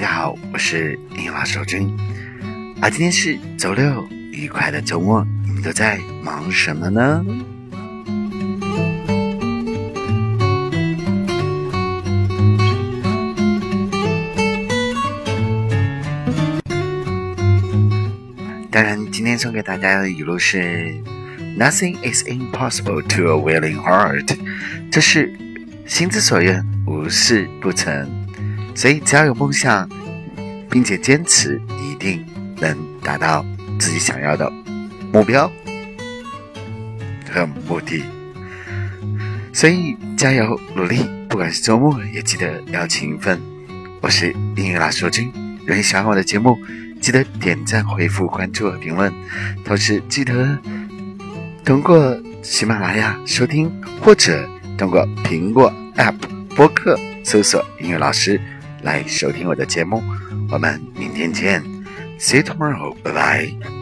大家好，我是英语老师周军。啊，今天是周六，愉快的周末，你们都在忙什么呢？当然，今天送给大家的语录是：“Nothing is impossible to a willing heart。”这是心之所愿，无事不成。所以，只要有梦想，并且坚持，一定能达到自己想要的目标和目的。所以，加油努力！不管是周末，也记得要勤奋。我是英语老师周军，如果你喜欢我的节目。记得点赞、回复、关注和评论，同时记得通过喜马拉雅收听，或者通过苹果 App 播客搜索“音乐老师”来收听我的节目。我们明天见，See you tomorrow，拜拜。